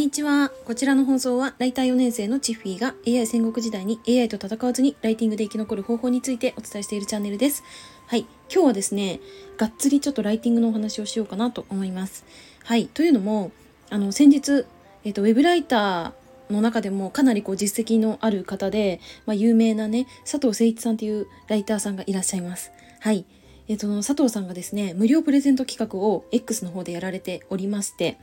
にちは。こちらの放送は、ライター4年生のチッフィーが AI 戦国時代に AI と戦わずにライティングで生き残る方法についてお伝えしているチャンネルです。はい。今日はですね、がっつりちょっとライティングのお話をしようかなと思います。はい。というのも、あの、先日、えっ、と、ウェブライターの中でもかなりこう実績のある方で、まあ、有名なね、佐藤誠一さんというライターさんがいらっしゃいます。はい。えっ、と、佐藤さんがですね、無料プレゼント企画を X の方でやられておりまして、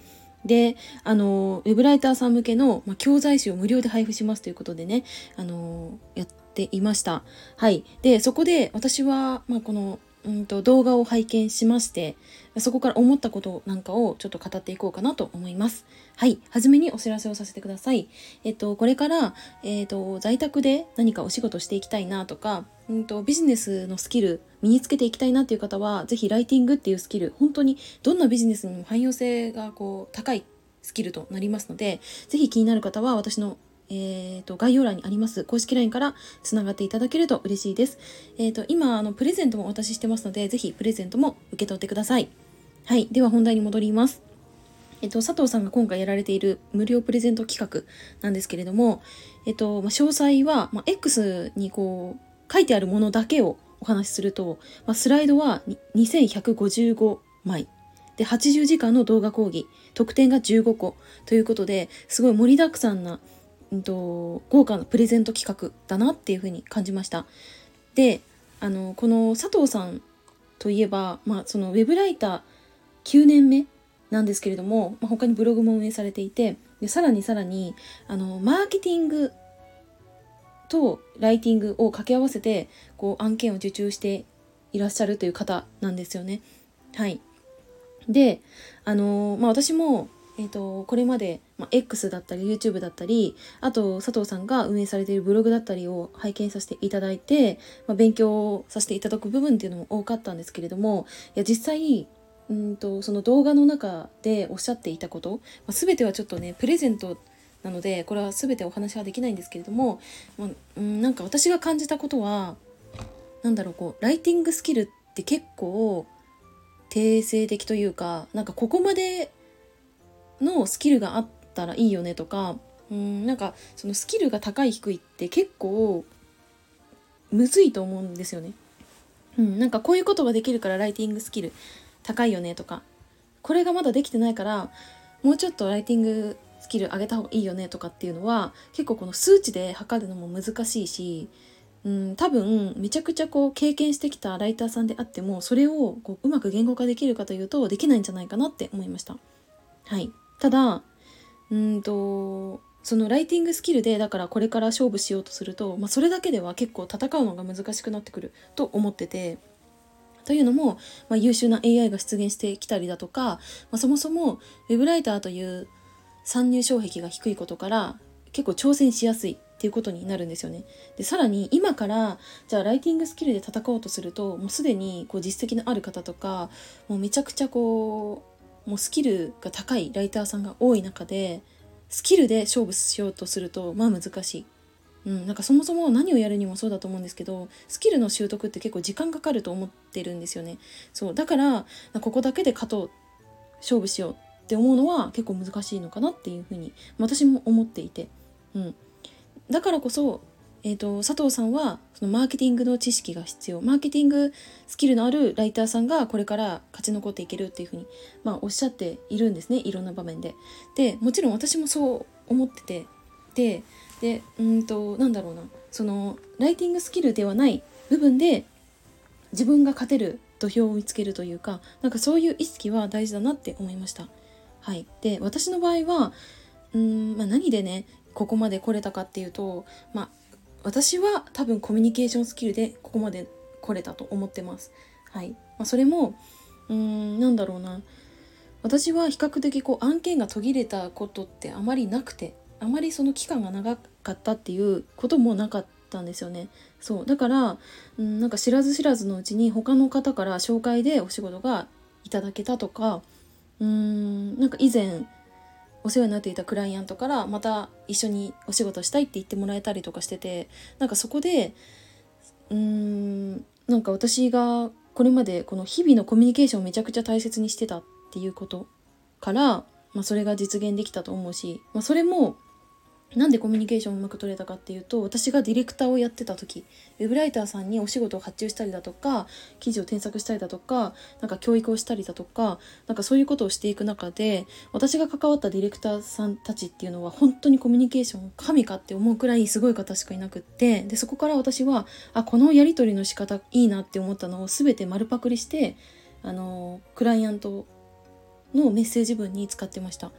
で、あの、ウェブライターさん向けの、まあ、教材集を無料で配布しますということでね、あの、やっていました。はい。で、そこで私は、まあ、この、うんと動画を拝見しましてそこから思ったことなんかをちょっと語っていこうかなと思います。はい。はじめにお知らせをさせてください。えっと、これから、えっと、在宅で何かお仕事していきたいなとか、うんと、ビジネスのスキル身につけていきたいなっていう方は、ぜひライティングっていうスキル、本当にどんなビジネスにも汎用性がこう高いスキルとなりますので、ぜひ気になる方は私のえーと、概要欄にあります公式 LINE からつながっていただけると嬉しいです。えーと、今あのプレゼントもお渡ししてますので、ぜひプレゼントも受け取ってください。はい、では本題に戻ります。えっと、佐藤さんが今回やられている無料プレゼント企画なんですけれども、えっと、まあ、詳細は、まあ、X にこう書いてあるものだけをお話しすると、まあ、スライドは2155枚で80時間の動画講義特典が15個ということですごい盛りだくさんなうんと、豪華なプレゼント企画だなっていうふうに感じました。であのこの佐藤さんといえば、まあ、そのウェブライター9年目なんですけれども、まあ、他にブログも運営されていてでさらにさらにあのマーケティングとライティングを掛け合わせてこう案件を受注していらっしゃるという方なんですよね。はい、であのまあ、私もえーと、これまで、まあ、X だったり YouTube だったりあと佐藤さんが運営されているブログだったりを拝見させていただいて、まあ、勉強させていただく部分っていうのも多かったんですけれどもいや実際うんとその動画の中でおっしゃっていたこと、まあ、全てはちょっとねプレゼントなのでこれは全てお話はできないんですけれども、ま、うんなんか私が感じたことは何だろうこうライティングスキルって結構定性的というかなんかここまでのスキルがあったらいいよねとかうんなんかそのスキルが高い低いって結構むずいと思うんですよね。うん、なんかこういうことができるからライティングスキル高いよねとかこれがまだできてないからもうちょっとライティングスキル上げた方がいいよねとかっていうのは結構この数値で測るのも難しいし、うん、多分めちゃくちゃこう経験してきたライターさんであってもそれをこううまく言語化できるかというとできないんじゃないかなって思いました。はいただうんとそのライティングスキルでだからこれから勝負しようとすると、まあ、それだけでは結構戦うのが難しくなってくると思ってて。というのも、まあ、優秀な AI が出現してきたりだとか、まあ、そもそもウェブライターという参入障壁が低いことから結構挑戦しやすいっていうことになるんですよね。でさらに今からじゃあライティングスキルで戦おうとするともうすでにこう実績のある方とかもうめちゃくちゃこうもうスキルが高いライターさんが多い中でスキルで勝負しようとするとまあ難しい。うん、なんかそもそも何をやるにもそうだと思うんですけどスキルの習得って結構時間かかると思ってるんですよね。そうだからここだけで勝とう勝負しようって思うのは結構難しいのかなっていうふうに私も思っていて、うん、だからこそえーと、佐藤さんはそのマーケティングの知識が必要マーケティングスキルのあるライターさんがこれから勝ち残っていけるっていうふうに、まあ、おっしゃっているんですねいろんな場面で。でもちろん私もそう思っててででうんとなんだろうなそのライティングスキルではない部分で自分が勝てる土俵を見つけるというかなんかそういう意識は大事だなって思いました。はい、で私の場合はうん、まあ、何でねここまで来れたかっていうと、まあ、私は多分コミュニケーションスキルでここまで来れたと思ってます。はい。まあ、それも、うーん、なんだろうな。私は比較的こう案件が途切れたことってあまりなくて、あまりその期間が長かったっていうこともなかったんですよね。そう。だから、うん、なんか知らず知らずのうちに他の方から紹介でお仕事がいただけたとか、うーん、なんか以前、お世話になっていたクライアントからまた一緒にお仕事したいって言ってもらえたりとかしててなんかそこでうーんなんか私がこれまでこの日々のコミュニケーションをめちゃくちゃ大切にしてたっていうことからまあ、それが実現できたと思うし、まあ、それもなんでコミュニケーションをうまく取れたかっていうと私がディレクターをやってた時ウェブライターさんにお仕事を発注したりだとか記事を添削したりだとかなんか教育をしたりだとかなんかそういうことをしていく中で私が関わったディレクターさんたちっていうのは本当にコミュニケーション神かって思うくらいすごい方しかいなくってでそこから私はあこのやり取りの仕方いいなって思ったのを全て丸パクリしてあのクライアントのメッセージ文に使ってました。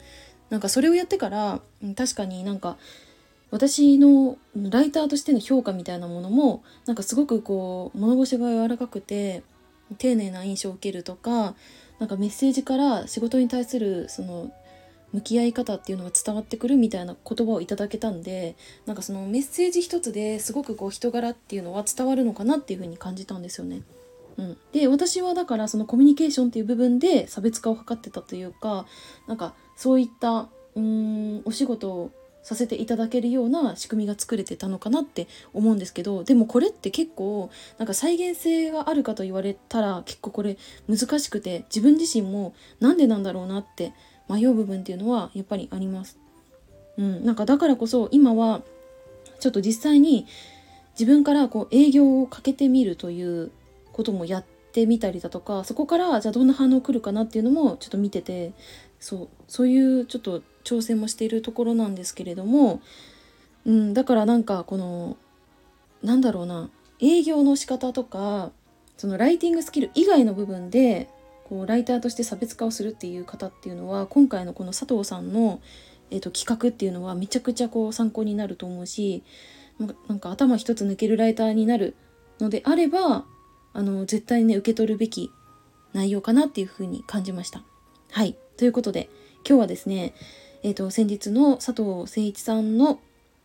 なんかそれをやってから確かになんか私のライターとしての評価みたいなものもなんかすごくこう物腰が柔らかくて丁寧な印象を受けるとかなんかメッセージから仕事に対するその向き合い方っていうのが伝わってくるみたいな言葉をいただけたんでなんかそのメッセージ一つですごくこう人柄っていうのは伝わるのかなっていうふうに感じたんですよね。うん、で私はだからそのコミュニケーションっていう部分で差別化を図ってたというかなんかそういったうんお仕事をさせていただけるような仕組みが作れてたのかなって思うんですけどでもこれって結構なんか再現性があるかと言われたら結構これ難しくて自分自身もなんでなんだろうなって迷う部分っていうのはやっぱりあります。うん、なんかだからこそ今はちょっと実際に自分からこう営業をかけてみるということもやってみたりだとかそこからじゃあどんな反応来るかなっていうのもちょっと見ててそうそういうちょっと挑戦もしているところなんですけれども、うん、だからなんかこのなんだろうな営業の仕方とかそのライティングスキル以外の部分でこうライターとして差別化をするっていう方っていうのは今回のこの佐藤さんの、えーと、企画っていうのはめちゃくちゃこう参考になると思うしなんか頭一つ抜けるライターになるのであればあの絶対にね受け取るべき内容かなっていうふうに感じました。はいということで今日はですね、えーと、先日の佐藤誠一さんの、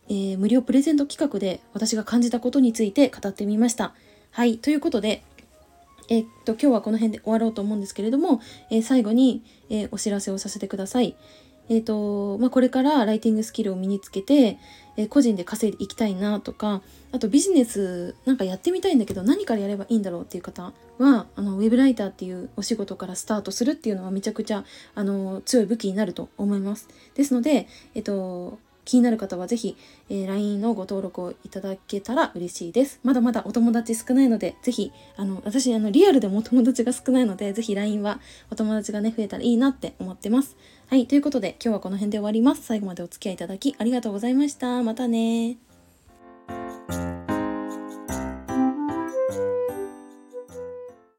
えー、無料プレゼント企画で私が感じたことについて語ってみました。はいということでえっと、今日はこの辺で終わろうと思うんですけれども、えー、最後に、えー、お知らせをさせてください。えっ、ー、と、まあ、これからライティングスキルを身につけて、えー、個人で稼いでいきたいなとか、あとビジネスなんかやってみたいんだけど何からやればいいんだろうっていう方は、あの、ウェブライターっていうお仕事からスタートするっていうのはめちゃくちゃ、あの、強い武器になると思います。ですので、えっ、ー、と、気になる方はぜひ、えー、LINE のご登録をいただけたら嬉しいです。まだまだお友達少ないので、ぜひ、あの、私、あの、リアルでもお友達が少ないので、ぜひ LINE はお友達がね、増えたらいいなって思ってます。はい、ということで今日はこの辺で終わります。最後までお付き合いいただきありがとうございました。またね